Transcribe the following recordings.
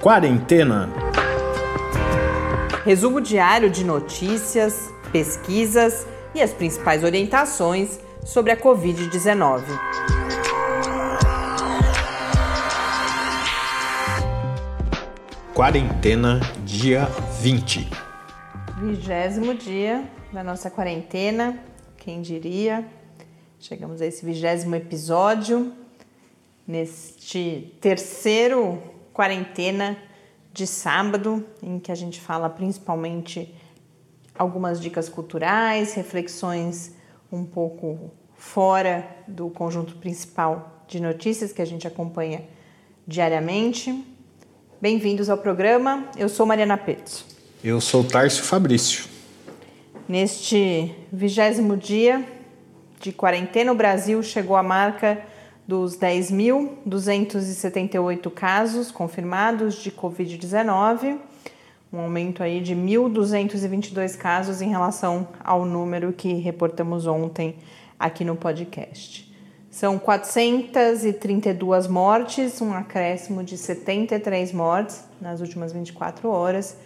Quarentena. Resumo diário de notícias, pesquisas e as principais orientações sobre a Covid-19. Quarentena, dia 20. Vigésimo dia da nossa quarentena, quem diria? Chegamos a esse vigésimo episódio, neste terceiro quarentena de sábado, em que a gente fala principalmente algumas dicas culturais, reflexões um pouco fora do conjunto principal de notícias que a gente acompanha diariamente. Bem-vindos ao programa. Eu sou Mariana Petz. Eu sou Tárcio Fabrício. Neste vigésimo dia de quarentena, o Brasil chegou à marca dos 10.278 casos confirmados de Covid-19, um aumento aí de 1.222 casos em relação ao número que reportamos ontem aqui no podcast. São 432 mortes, um acréscimo de 73 mortes nas últimas 24 horas,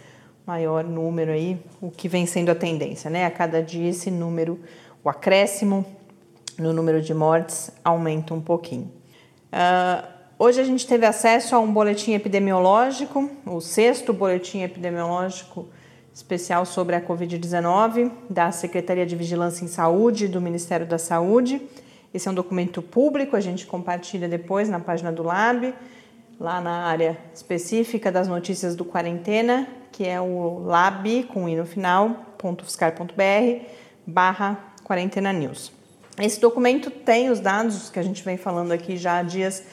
maior número aí, o que vem sendo a tendência, né? A cada dia esse número, o acréscimo no número de mortes aumenta um pouquinho. Uh, hoje a gente teve acesso a um boletim epidemiológico, o sexto boletim epidemiológico especial sobre a Covid-19 da Secretaria de Vigilância em Saúde do Ministério da Saúde. Esse é um documento público, a gente compartilha depois na página do Lab, lá na área específica das notícias do quarentena, que é o lab com i no final, .fiscar.br barra quarentena news. Esse documento tem os dados que a gente vem falando aqui já há dias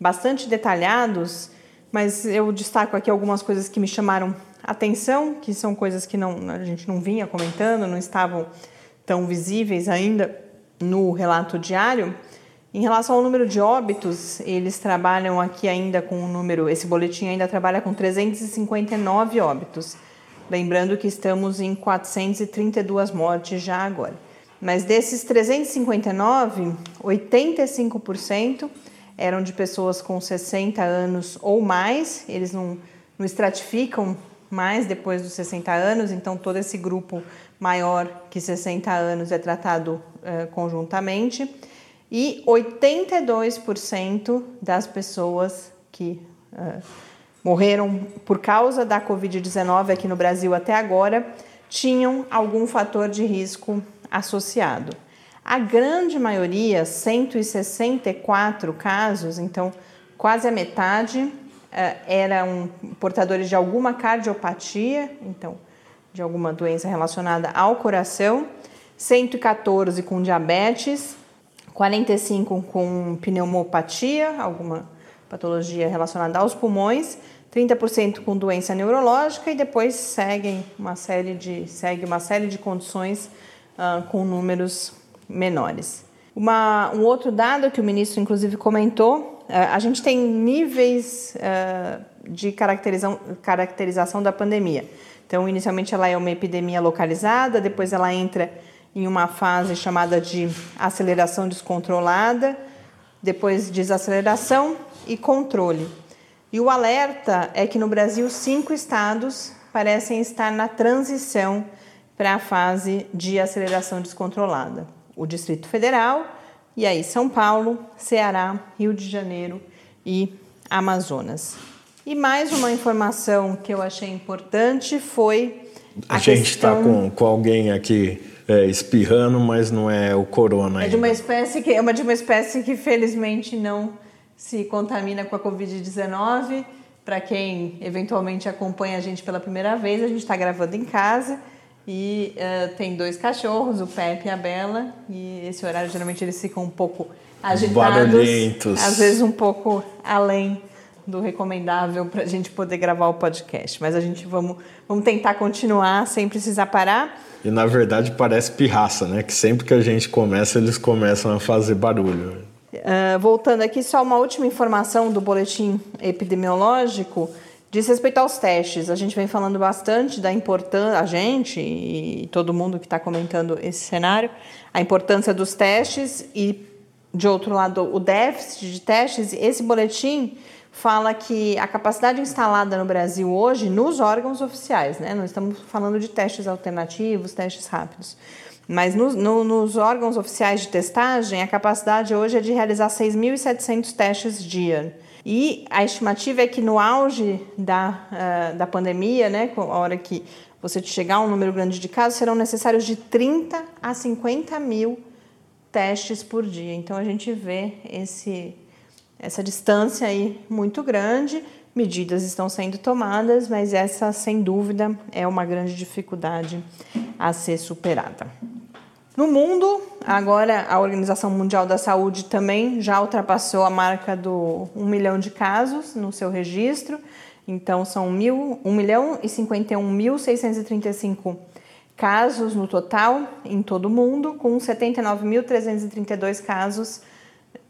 bastante detalhados, mas eu destaco aqui algumas coisas que me chamaram atenção, que são coisas que não, a gente não vinha comentando, não estavam tão visíveis ainda no relato diário. Em relação ao número de óbitos, eles trabalham aqui ainda com o um número, esse boletim ainda trabalha com 359 óbitos. Lembrando que estamos em 432 mortes já agora. Mas desses 359, 85% eram de pessoas com 60 anos ou mais, eles não, não estratificam mais depois dos 60 anos, então todo esse grupo maior que 60 anos é tratado uh, conjuntamente. E 82% das pessoas que uh, morreram por causa da Covid-19 aqui no Brasil até agora tinham algum fator de risco associado. A grande maioria, 164 casos, então quase a metade, eh, eram portadores de alguma cardiopatia, então de alguma doença relacionada ao coração, 114 com diabetes, 45 com pneumopatia, alguma patologia relacionada aos pulmões, 30% com doença neurológica e depois seguem uma série de, segue uma série de condições uh, com números menores. Uma, um outro dado que o ministro, inclusive, comentou: uh, a gente tem níveis uh, de caracterização, caracterização da pandemia. Então, inicialmente, ela é uma epidemia localizada, depois, ela entra em uma fase chamada de aceleração descontrolada, depois desaceleração e controle. E o alerta é que no Brasil, cinco estados parecem estar na transição para a fase de aceleração descontrolada. O Distrito Federal, e aí São Paulo, Ceará, Rio de Janeiro e Amazonas. E mais uma informação que eu achei importante foi. A, a gente está com, com alguém aqui é, espirrando, mas não é o corona. É de uma espécie que é uma de uma espécie que felizmente não se contamina com a Covid-19. Para quem eventualmente acompanha a gente pela primeira vez, a gente está gravando em casa e uh, tem dois cachorros, o Pepe e a Bela. E esse horário geralmente eles ficam um pouco agitados. Barulhentos. Às vezes um pouco além do recomendável para a gente poder gravar o podcast. Mas a gente vamos, vamos tentar continuar sem precisar parar. E na verdade parece pirraça, né? Que sempre que a gente começa, eles começam a fazer barulho. Uh, voltando aqui, só uma última informação do boletim epidemiológico. Diz respeito aos testes, a gente vem falando bastante da importância, a gente e todo mundo que está comentando esse cenário, a importância dos testes e de outro lado, o déficit de testes, esse boletim fala que a capacidade instalada no Brasil hoje, nos órgãos oficiais, né? Não estamos falando de testes alternativos, testes rápidos. Mas no, no, nos órgãos oficiais de testagem, a capacidade hoje é de realizar 6.700 testes dia. E a estimativa é que no auge da, uh, da pandemia, né, a hora que você chegar a um número grande de casos, serão necessários de 30 a 50 mil testes por dia. Então a gente vê esse, essa distância aí muito grande. Medidas estão sendo tomadas, mas essa, sem dúvida, é uma grande dificuldade a ser superada. No mundo, agora a Organização Mundial da Saúde também já ultrapassou a marca do 1 milhão de casos no seu registro. Então, são mil, 1 milhão e 51.635 casos no total em todo o mundo, com 79.332 casos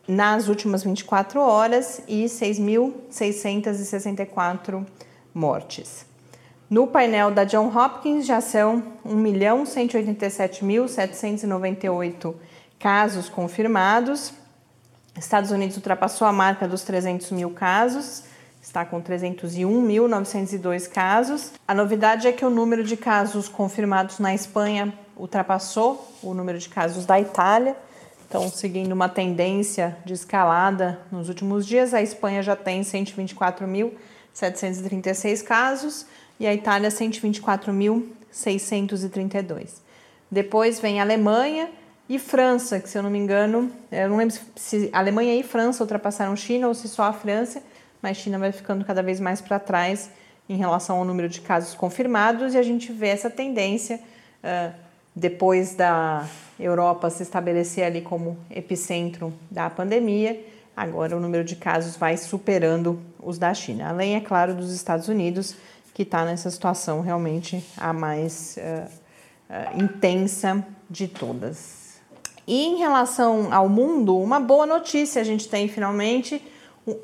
nas últimas 24 horas e 6.664 mortes. No painel da John Hopkins já são 1.187.798 casos confirmados. Estados Unidos ultrapassou a marca dos 300 mil casos está com 301.902 casos. A novidade é que o número de casos confirmados na Espanha ultrapassou o número de casos da Itália. Então, seguindo uma tendência de escalada nos últimos dias, a Espanha já tem 124.736 casos e a Itália 124.632. Depois vem Alemanha e França, que se eu não me engano, eu não lembro se Alemanha e França ultrapassaram China ou se só a França, mas China vai ficando cada vez mais para trás em relação ao número de casos confirmados e a gente vê essa tendência uh, depois da Europa se estabelecer ali como epicentro da pandemia. Agora o número de casos vai superando os da China, além, é claro, dos Estados Unidos, que está nessa situação realmente a mais uh, uh, intensa de todas. E em relação ao mundo, uma boa notícia a gente tem finalmente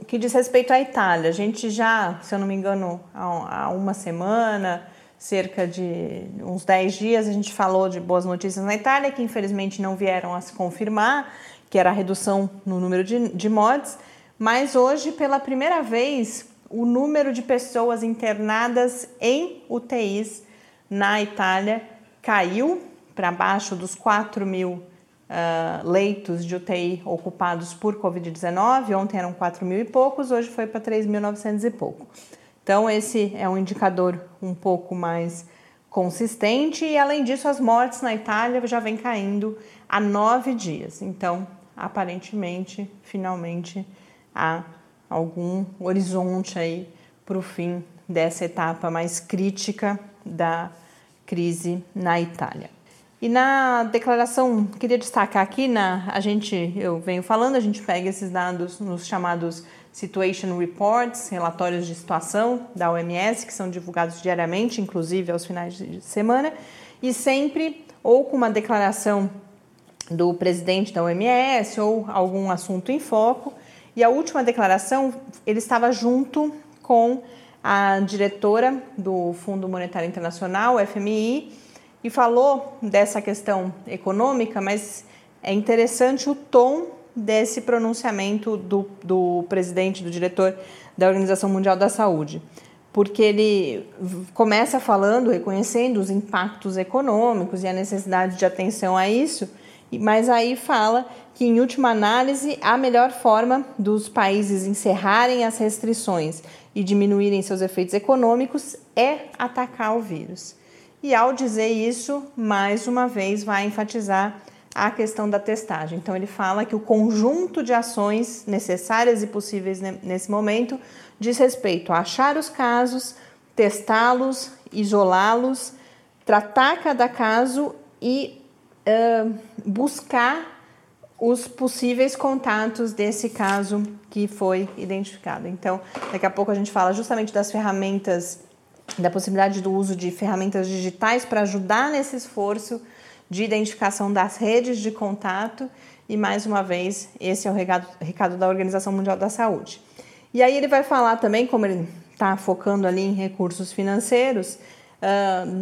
que diz respeito à Itália. A gente já, se eu não me engano, há uma semana, cerca de uns 10 dias, a gente falou de boas notícias na Itália, que infelizmente não vieram a se confirmar, que era a redução no número de, de mortes. Mas hoje, pela primeira vez, o número de pessoas internadas em UTIs na Itália caiu para baixo dos 4 mil uh, leitos de UTI ocupados por Covid-19. Ontem eram 4 mil e poucos, hoje foi para 3.900 e pouco. Então, esse é um indicador um pouco mais consistente e, além disso, as mortes na Itália já vem caindo há nove dias. Então, aparentemente, finalmente, há algum horizonte aí para o fim dessa etapa mais crítica da crise na Itália. E na declaração, queria destacar aqui, na, a gente, eu venho falando, a gente pega esses dados nos chamados Situation Reports, relatórios de situação da OMS, que são divulgados diariamente, inclusive aos finais de semana, e sempre ou com uma declaração do presidente da OMS ou algum assunto em foco. E a última declaração, ele estava junto com a diretora do Fundo Monetário Internacional, FMI, e falou dessa questão econômica, mas é interessante o tom desse pronunciamento do, do presidente, do diretor da Organização Mundial da Saúde, porque ele começa falando, reconhecendo os impactos econômicos e a necessidade de atenção a isso, mas aí fala que, em última análise, a melhor forma dos países encerrarem as restrições e diminuírem seus efeitos econômicos é atacar o vírus. E ao dizer isso, mais uma vez vai enfatizar a questão da testagem. Então ele fala que o conjunto de ações necessárias e possíveis nesse momento diz respeito a achar os casos, testá-los, isolá-los, tratar cada caso e buscar os possíveis contatos desse caso que foi identificado. Então, daqui a pouco a gente fala justamente das ferramentas da possibilidade do uso de ferramentas digitais para ajudar nesse esforço de identificação das redes de contato. E mais uma vez, esse é o recado, recado da Organização Mundial da Saúde. E aí ele vai falar também, como ele está focando ali em recursos financeiros,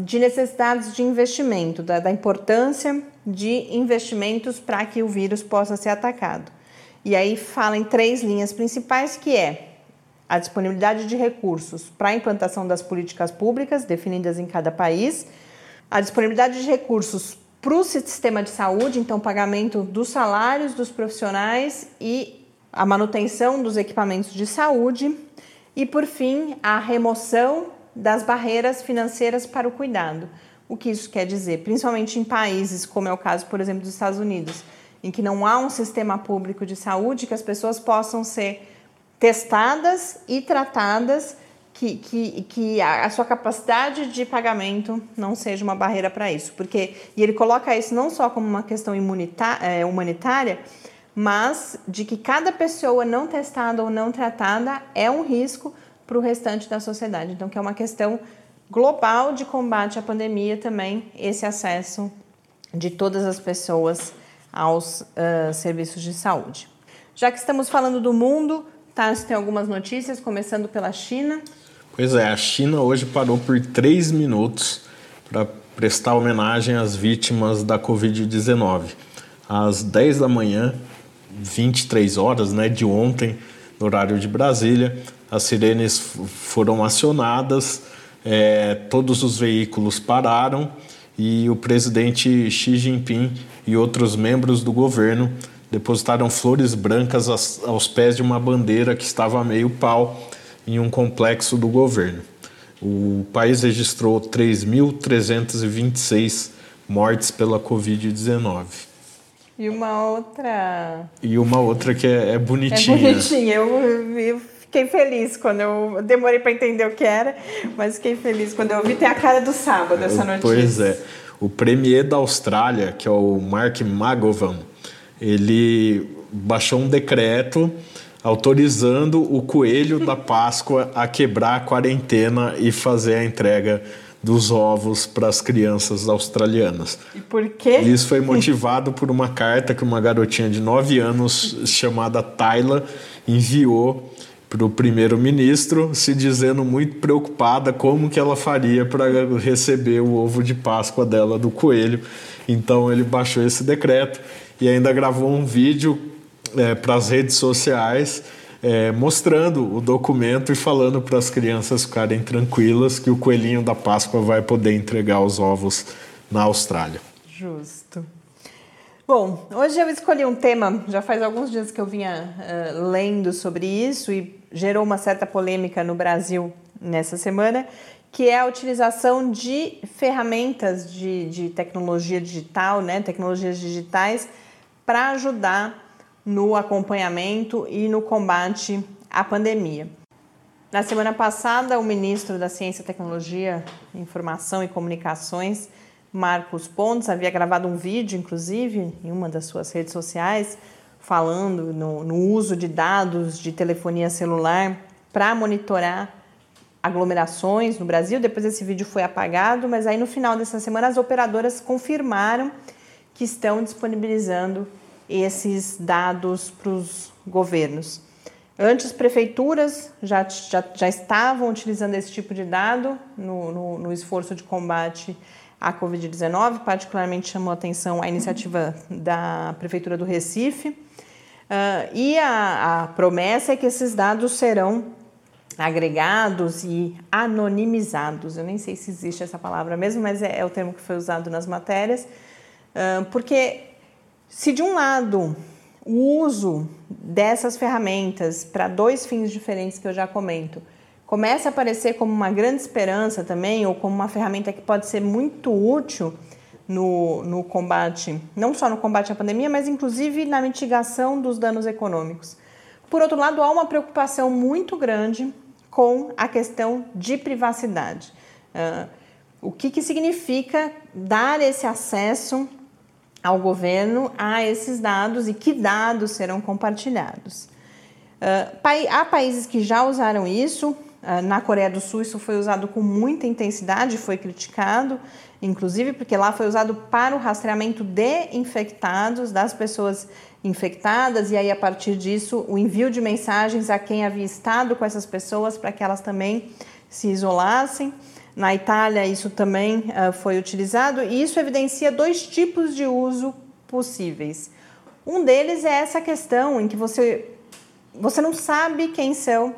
de necessidades de investimento, da, da importância de investimentos para que o vírus possa ser atacado. E aí fala em três linhas principais, que é a disponibilidade de recursos para a implantação das políticas públicas definidas em cada país, a disponibilidade de recursos para o sistema de saúde, então pagamento dos salários dos profissionais e a manutenção dos equipamentos de saúde, e por fim, a remoção das barreiras financeiras para o cuidado. O que isso quer dizer? Principalmente em países, como é o caso, por exemplo, dos Estados Unidos, em que não há um sistema público de saúde, que as pessoas possam ser testadas e tratadas, que, que, que a, sua capacidade de pagamento não seja uma barreira para isso. Porque, e ele coloca isso não só como uma questão é, humanitária, mas de que cada pessoa não testada ou não tratada é um risco para o restante da sociedade. Então, que é uma questão global de combate à pandemia também, esse acesso de todas as pessoas aos uh, serviços de saúde. Já que estamos falando do mundo, tá, tem algumas notícias, começando pela China. Pois é, a China hoje parou por três minutos para prestar homenagem às vítimas da Covid-19. Às 10 da manhã, 23 horas né, de ontem, no horário de Brasília, as sirenes foram acionadas, é, todos os veículos pararam e o presidente Xi Jinping e outros membros do governo depositaram flores brancas aos pés de uma bandeira que estava a meio pau em um complexo do governo. O país registrou 3.326 mortes pela Covid-19. E uma outra. E uma outra que é, é bonitinha. É bonitinha. Eu, eu fiquei feliz quando eu. Demorei para entender o que era, mas fiquei feliz quando eu vi. Tem a cara do sábado essa notícia. Pois é. O premier da Austrália, que é o Mark Magovan, ele baixou um decreto autorizando o coelho da Páscoa a quebrar a quarentena e fazer a entrega dos ovos para as crianças australianas. E por quê? Isso foi motivado por uma carta que uma garotinha de 9 anos chamada Tyla enviou para o primeiro-ministro, se dizendo muito preocupada como que ela faria para receber o ovo de Páscoa dela do coelho. Então ele baixou esse decreto e ainda gravou um vídeo é, para as redes sociais é, mostrando o documento e falando para as crianças ficarem tranquilas que o coelhinho da Páscoa vai poder entregar os ovos na Austrália. Justo. Bom, hoje eu escolhi um tema, já faz alguns dias que eu vinha uh, lendo sobre isso e gerou uma certa polêmica no Brasil nessa semana, que é a utilização de ferramentas de, de tecnologia digital, né, tecnologias digitais, para ajudar no acompanhamento e no combate à pandemia. Na semana passada, o ministro da Ciência, Tecnologia, Informação e Comunicações, Marcos Pontes, havia gravado um vídeo, inclusive, em uma das suas redes sociais, falando no, no uso de dados de telefonia celular para monitorar aglomerações no Brasil. Depois esse vídeo foi apagado, mas aí no final dessa semana as operadoras confirmaram que estão disponibilizando esses dados para os governos. Antes, prefeituras já, já, já estavam utilizando esse tipo de dado no, no, no esforço de combate à Covid-19, particularmente chamou a atenção a iniciativa da Prefeitura do Recife. Uh, e a, a promessa é que esses dados serão agregados e anonimizados. Eu nem sei se existe essa palavra mesmo, mas é, é o termo que foi usado nas matérias, uh, porque se de um lado o uso dessas ferramentas para dois fins diferentes que eu já comento começa a aparecer como uma grande esperança também, ou como uma ferramenta que pode ser muito útil no, no combate, não só no combate à pandemia, mas inclusive na mitigação dos danos econômicos. Por outro lado, há uma preocupação muito grande com a questão de privacidade. Uh, o que, que significa dar esse acesso ao governo a esses dados e que dados serão compartilhados. Uh, há países que já usaram isso, na Coreia do Sul isso foi usado com muita intensidade, foi criticado, inclusive porque lá foi usado para o rastreamento de infectados, das pessoas infectadas, e aí a partir disso o envio de mensagens a quem havia estado com essas pessoas para que elas também se isolassem. Na Itália, isso também uh, foi utilizado, e isso evidencia dois tipos de uso possíveis. Um deles é essa questão em que você, você não sabe quem são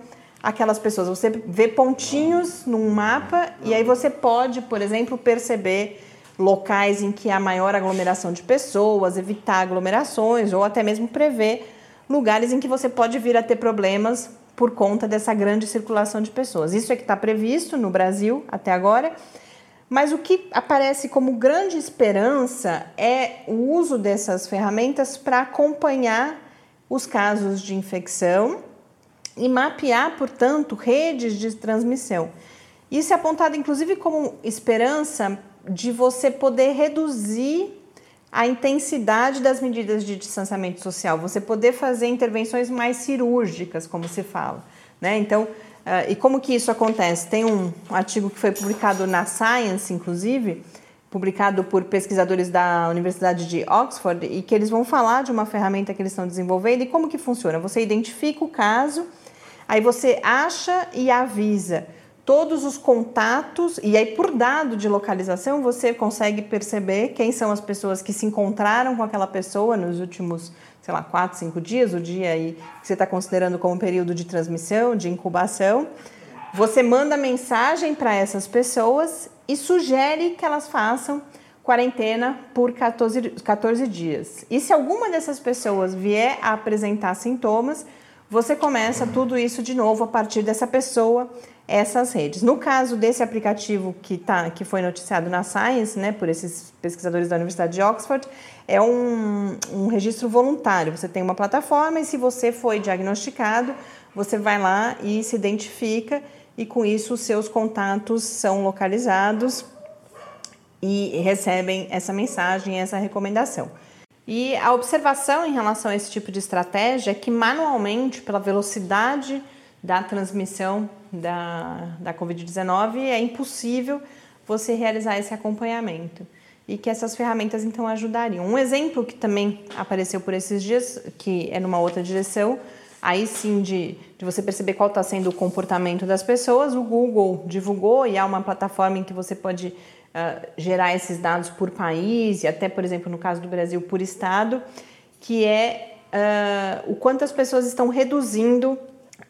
aquelas pessoas. Você vê pontinhos num mapa e aí você pode, por exemplo, perceber locais em que há maior aglomeração de pessoas, evitar aglomerações ou até mesmo prever lugares em que você pode vir a ter problemas por conta dessa grande circulação de pessoas. Isso é que está previsto no Brasil até agora. Mas o que aparece como grande esperança é o uso dessas ferramentas para acompanhar os casos de infecção e mapear, portanto, redes de transmissão. Isso é apontado inclusive como esperança de você poder reduzir a intensidade das medidas de distanciamento social, você poder fazer intervenções mais cirúrgicas, como se fala. Né? Então, uh, e como que isso acontece? Tem um artigo que foi publicado na Science, inclusive, publicado por pesquisadores da Universidade de Oxford, e que eles vão falar de uma ferramenta que eles estão desenvolvendo e como que funciona. Você identifica o caso, aí você acha e avisa todos os contatos, e aí por dado de localização você consegue perceber quem são as pessoas que se encontraram com aquela pessoa nos últimos, sei lá, quatro, cinco dias, o dia aí que você está considerando como período de transmissão, de incubação. Você manda mensagem para essas pessoas e sugere que elas façam quarentena por 14, 14 dias. E se alguma dessas pessoas vier a apresentar sintomas, você começa tudo isso de novo a partir dessa pessoa essas redes. No caso desse aplicativo que, tá, que foi noticiado na Science, né, por esses pesquisadores da Universidade de Oxford, é um, um registro voluntário. Você tem uma plataforma e se você foi diagnosticado, você vai lá e se identifica e com isso os seus contatos são localizados e recebem essa mensagem, essa recomendação. E a observação em relação a esse tipo de estratégia é que manualmente, pela velocidade da transmissão da, da Covid-19, é impossível você realizar esse acompanhamento. E que essas ferramentas então ajudariam. Um exemplo que também apareceu por esses dias, que é numa outra direção, aí sim de, de você perceber qual está sendo o comportamento das pessoas, o Google divulgou e há uma plataforma em que você pode uh, gerar esses dados por país e até, por exemplo, no caso do Brasil, por estado, que é uh, o quanto as pessoas estão reduzindo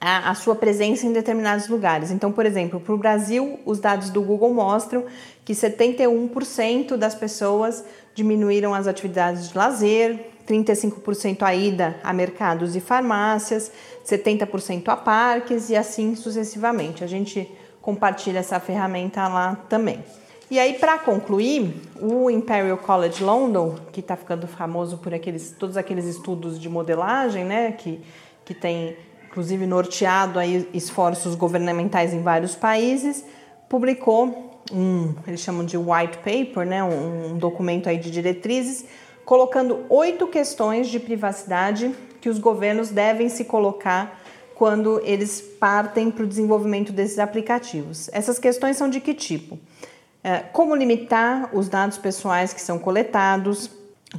a, a sua presença em determinados lugares. Então, por exemplo, para o Brasil, os dados do Google mostram que 71% das pessoas diminuíram as atividades de lazer, 35% a ida a mercados e farmácias, 70% a parques e assim sucessivamente. A gente compartilha essa ferramenta lá também. E aí, para concluir, o Imperial College London, que está ficando famoso por aqueles, todos aqueles estudos de modelagem, né, que, que tem inclusive norteado aí esforços governamentais em vários países, publicou um, eles chamam de white paper, né, um, documento aí de diretrizes, colocando oito questões de privacidade que os governos devem se colocar quando eles partem para o desenvolvimento desses aplicativos. Essas questões são de que tipo? É, como limitar os dados pessoais que são coletados,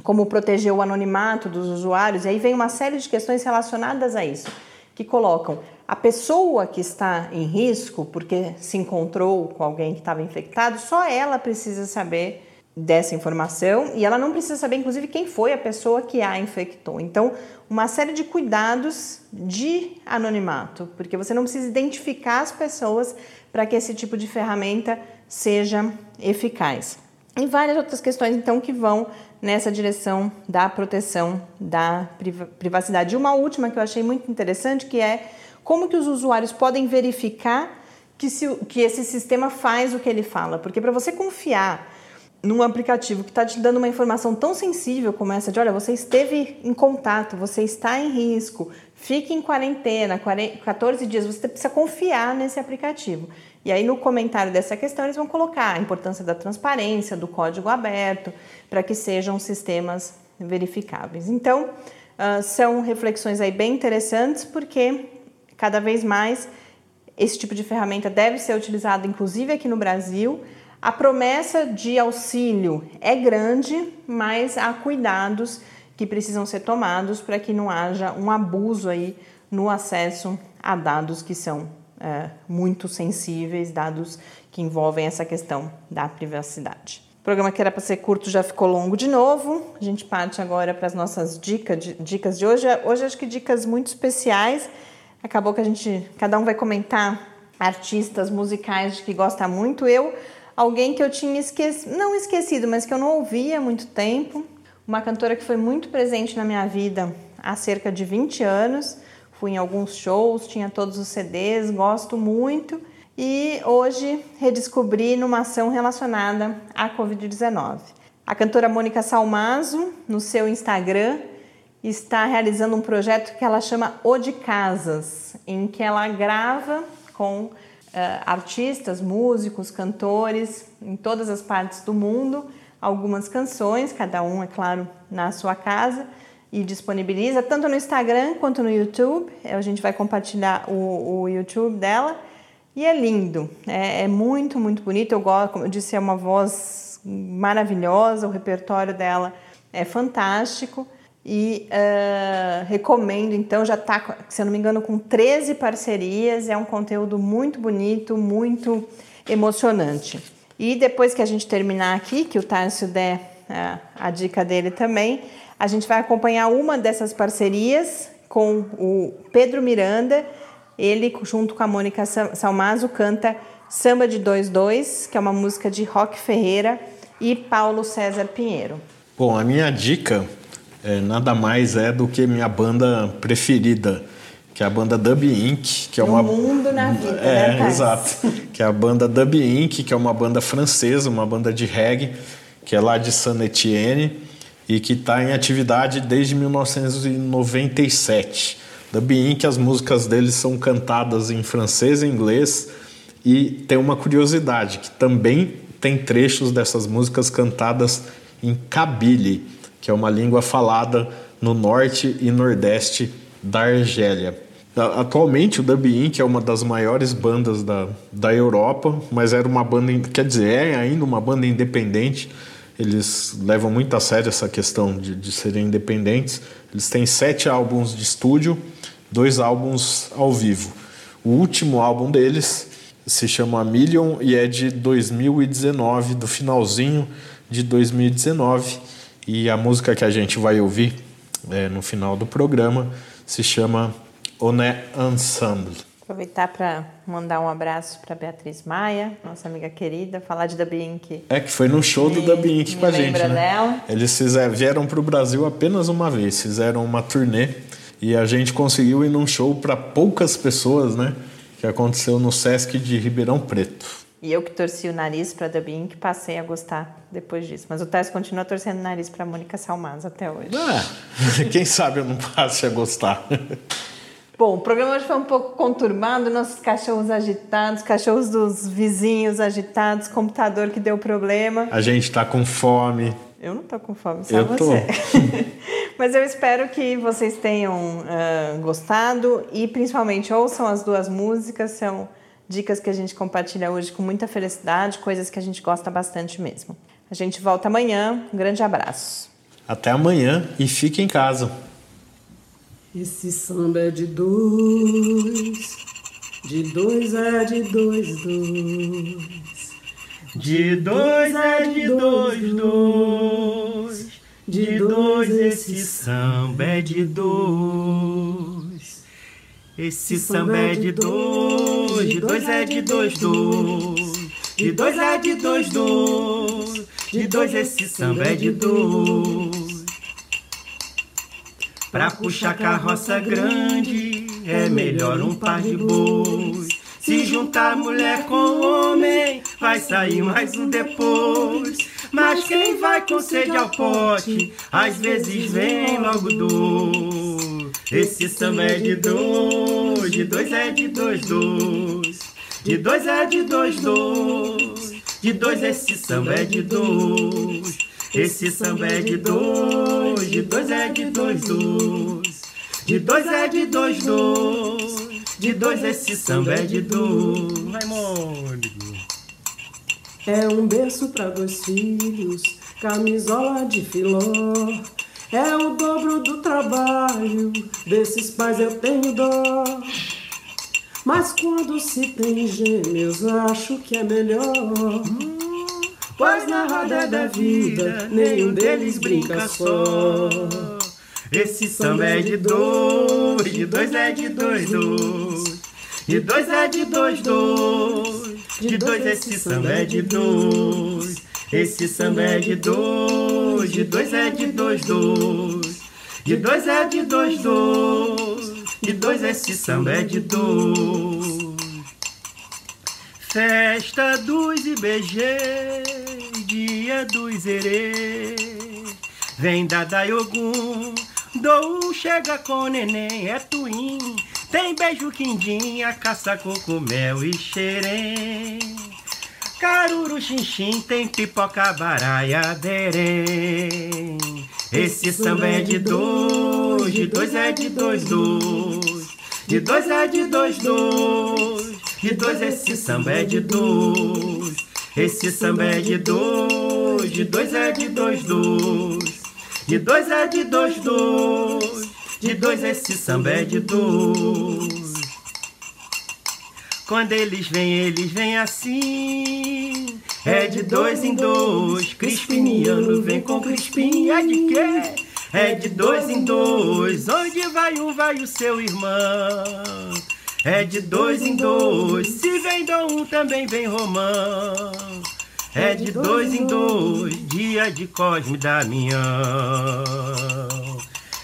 como proteger o anonimato dos usuários, e aí vem uma série de questões relacionadas a isso que colocam a pessoa que está em risco, porque se encontrou com alguém que estava infectado, só ela precisa saber dessa informação e ela não precisa saber, inclusive, quem foi a pessoa que a infectou. Então, uma série de cuidados de anonimato, porque você não precisa identificar as pessoas para que esse tipo de ferramenta seja eficaz. E várias outras questões, então, que vão nessa direção da proteção da privacidade. E uma última que eu achei muito interessante, que é como que os usuários podem verificar que, se, que esse sistema faz o que ele fala. Porque para você confiar num aplicativo que está te dando uma informação tão sensível como essa de, olha, você esteve em contato, você está em risco, fique em quarentena, 14 dias, você precisa confiar nesse aplicativo. E aí no comentário dessa questão eles vão colocar a importância da transparência, do código aberto, para que sejam sistemas verificáveis. Então, uh, são reflexões aí bem interessantes, porque cada vez mais esse tipo de ferramenta deve ser utilizado, inclusive aqui no Brasil, a promessa de auxílio é grande, mas há cuidados que precisam ser tomados para que não haja um abuso aí no acesso a dados que são é, muito sensíveis, dados que envolvem essa questão da privacidade. programa que era para ser curto já ficou longo de novo. A gente parte agora para as nossas dicas de, dicas de hoje. Hoje acho que dicas muito especiais. Acabou que a gente, cada um vai comentar artistas musicais de que gosta muito. Eu, alguém que eu tinha esquecido, não esquecido, mas que eu não ouvia há muito tempo. Uma cantora que foi muito presente na minha vida há cerca de 20 anos. Fui em alguns shows, tinha todos os CDs, gosto muito e hoje redescobri numa ação relacionada à Covid-19. A cantora Mônica Salmazo, no seu Instagram, está realizando um projeto que ela chama O de Casas, em que ela grava com artistas, músicos, cantores em todas as partes do mundo algumas canções, cada um, é claro, na sua casa, e disponibiliza tanto no Instagram quanto no YouTube. A gente vai compartilhar o, o YouTube dela e é lindo, é, é, muito, muito bonito. Eu gosto, como eu disse, é uma voz maravilhosa, o repertório dela é fantástico. E uh, recomendo, então, já está, se eu não me engano, com 13 parcerias. É um conteúdo muito bonito, muito emocionante. E depois que a gente terminar aqui, que o Tárcio der uh, a dica dele também, a gente vai acompanhar uma dessas parcerias com o Pedro Miranda ele, junto com a Mônica Salmazo, canta Samba de 22, que é uma música de Rock Ferreira e Paulo César Pinheiro. Bom, a minha dica é, nada mais é do que minha banda preferida, que é a banda Dub Inc., que é no uma mundo na vida, é, né, exato, que é a banda Dub Inc., que é uma banda francesa, uma banda de reggae, que é lá de Saint Etienne e que está em atividade desde 1997 da Bien, que as músicas deles são cantadas em francês e inglês. E tem uma curiosidade, que também tem trechos dessas músicas cantadas em Kabyle, que é uma língua falada no norte e nordeste da Argélia. Atualmente o Dub Inc. é uma das maiores bandas da, da Europa, mas era uma banda, quer dizer, é ainda uma banda independente. Eles levam muito a sério essa questão de, de serem independentes. Eles têm sete álbuns de estúdio dois álbuns ao vivo. O último álbum deles se chama Million e é de 2019, do finalzinho de 2019. E a música que a gente vai ouvir é, no final do programa se chama Oné Ensemble. Aproveitar para mandar um abraço para Beatriz Maia, nossa amiga querida, falar de Dabink. É, que foi no show do Dabink com a gente. Né? Dela. Eles fizeram, vieram para o Brasil apenas uma vez, fizeram uma turnê e a gente conseguiu ir num show para poucas pessoas, né? Que aconteceu no Sesc de Ribeirão Preto. E eu que torci o nariz para The Bink, passei a gostar depois disso. Mas o Tess continua torcendo o nariz para Mônica Salmaz até hoje. Ah, quem sabe eu não passe a gostar. Bom, o programa hoje foi um pouco conturbado, nossos cachorros agitados, cachorros dos vizinhos agitados, computador que deu problema. A gente está com fome. Eu não tô com fome, só eu você. Mas eu espero que vocês tenham uh, gostado e principalmente ouçam as duas músicas. São dicas que a gente compartilha hoje com muita felicidade, coisas que a gente gosta bastante mesmo. A gente volta amanhã. Um grande abraço. Até amanhã e fique em casa. Esse samba é de dois, de dois é de dois, dois. De dois é de dois, dois. De dois esse samba é de dois. Esse samba é de dois, de dois é de dois, dois. De dois é de dois, dois. De dois esse samba é de dois. Pra puxar carroça grande é melhor um par de bois. Se juntar mulher com homem, vai sair mais um depois. Mas quem vai com sede ao pote, às vezes vem logo dois. Esse samba é de dois, de dois é de dois, dois. De dois é de dois, dois. De dois esse samba é de dois. Esse samba é de dois, de dois é de dois, dois. De dois é de dois, dois. De dois esse samba é de dois. Raimundo. É um berço para dois filhos, camisola de filó. É o dobro do trabalho, desses pais eu tenho dó. Mas quando se tem gêmeos, acho que é melhor. Pois na roda da vida nenhum deles brinca só. Esse samba é de dois, de dois é de dois, dois. De dois é de dois, dois. De dois esse samba é de dois. Esse samba é de dois, de dois é de dois, dois. De dois é de dois, dois. De dois esse samba é de dois. Festa dos IBG, dia dos erê. Vem da Dayogum, Dou chega com neném, é twin. Tem beijo quindinha, caça cocumel e xerém. Caruru xinxim, tem pipoca baraia derém. Esse samba é de dois, de dois é de dois, dois. De dois é de dois, dois. De dois esse samba é de dois. Esse samba é de dois, de dois é de dois, dois. De dois é de dois, dois. De dois esse samba é de dois. Quando eles vêm, eles vêm assim. É de dois em dois. Crispiniano vem com Crispim. É de quê? É de dois em dois. Onde vai um, vai o seu irmão. É de dois em dois. Se vem Dom um, também vem Romão. É de dois em dois, dia de Cosme Damião.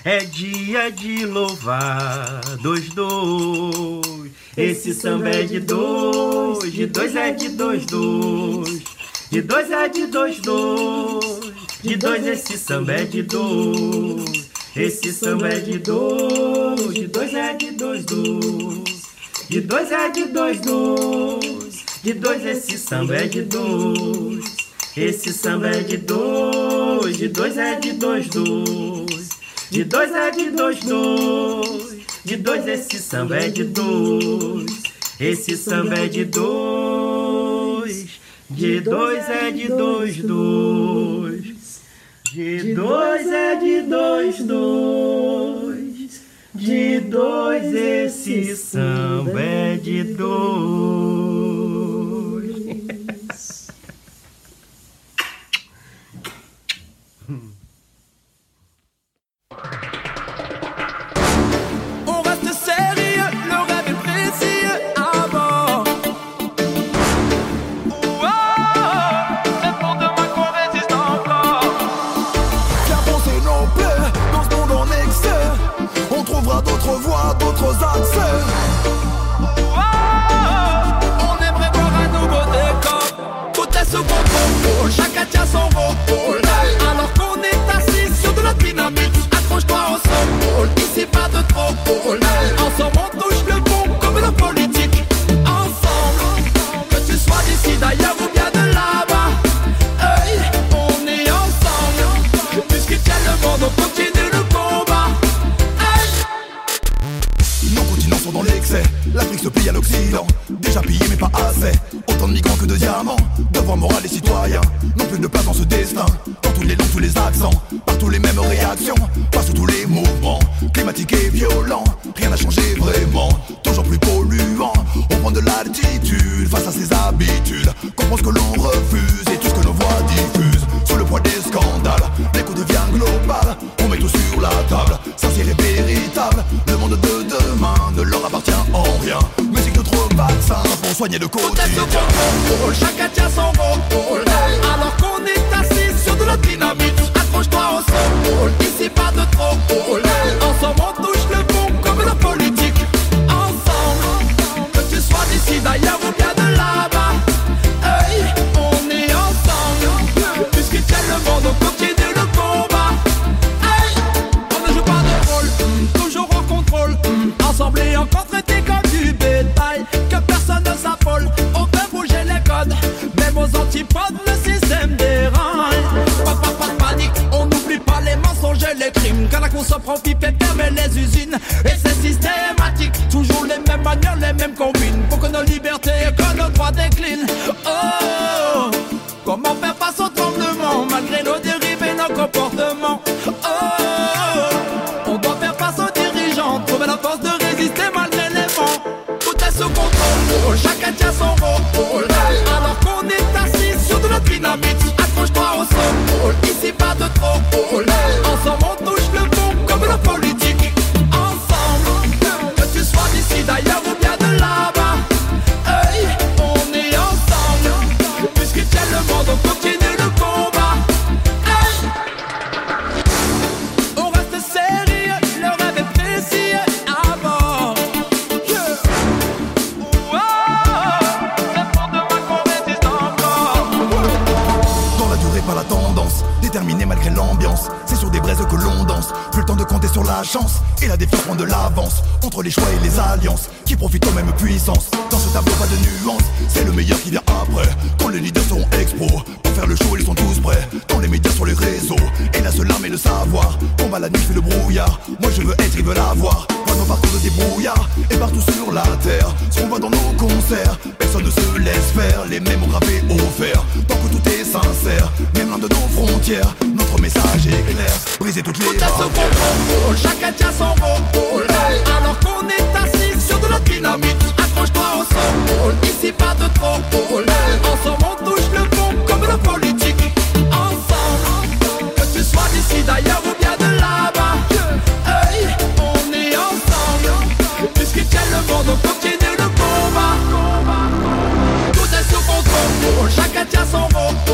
É dia de louvar dois, dois. Esse samba é de dois, de dois é de dois, dois. De dois é de dois, dois. De dois esse samba é de dois. Esse samba é de dois, de dois é de dois, dois. De dois é de dois, dois. De dois esse samba é de dois. Esse samba é de dois. De dois é de dois, dois. De dois é de dois, dois. De dois esse samba é de dois. Esse samba é de dois. De dois é de dois, dois. De dois é de dois, dois. De dois esse samba é de dois. just over. Soigner le quotidien. chacun tient son rôle. Alors qu'on est assis sur de la dynamite, accroche-toi au sol. Ici pas de trop personne ne se laisse faire. Les mêmes ont gravé au fer. Tant que tout est sincère, même loin de nos frontières, notre message est clair. Briser toutes les Tout à son contrôle, chacun tient son rôle. Alors qu'on est assis sur de la dynamite, accroche-toi au sol. Ici pas de trop Ensemble chacun tient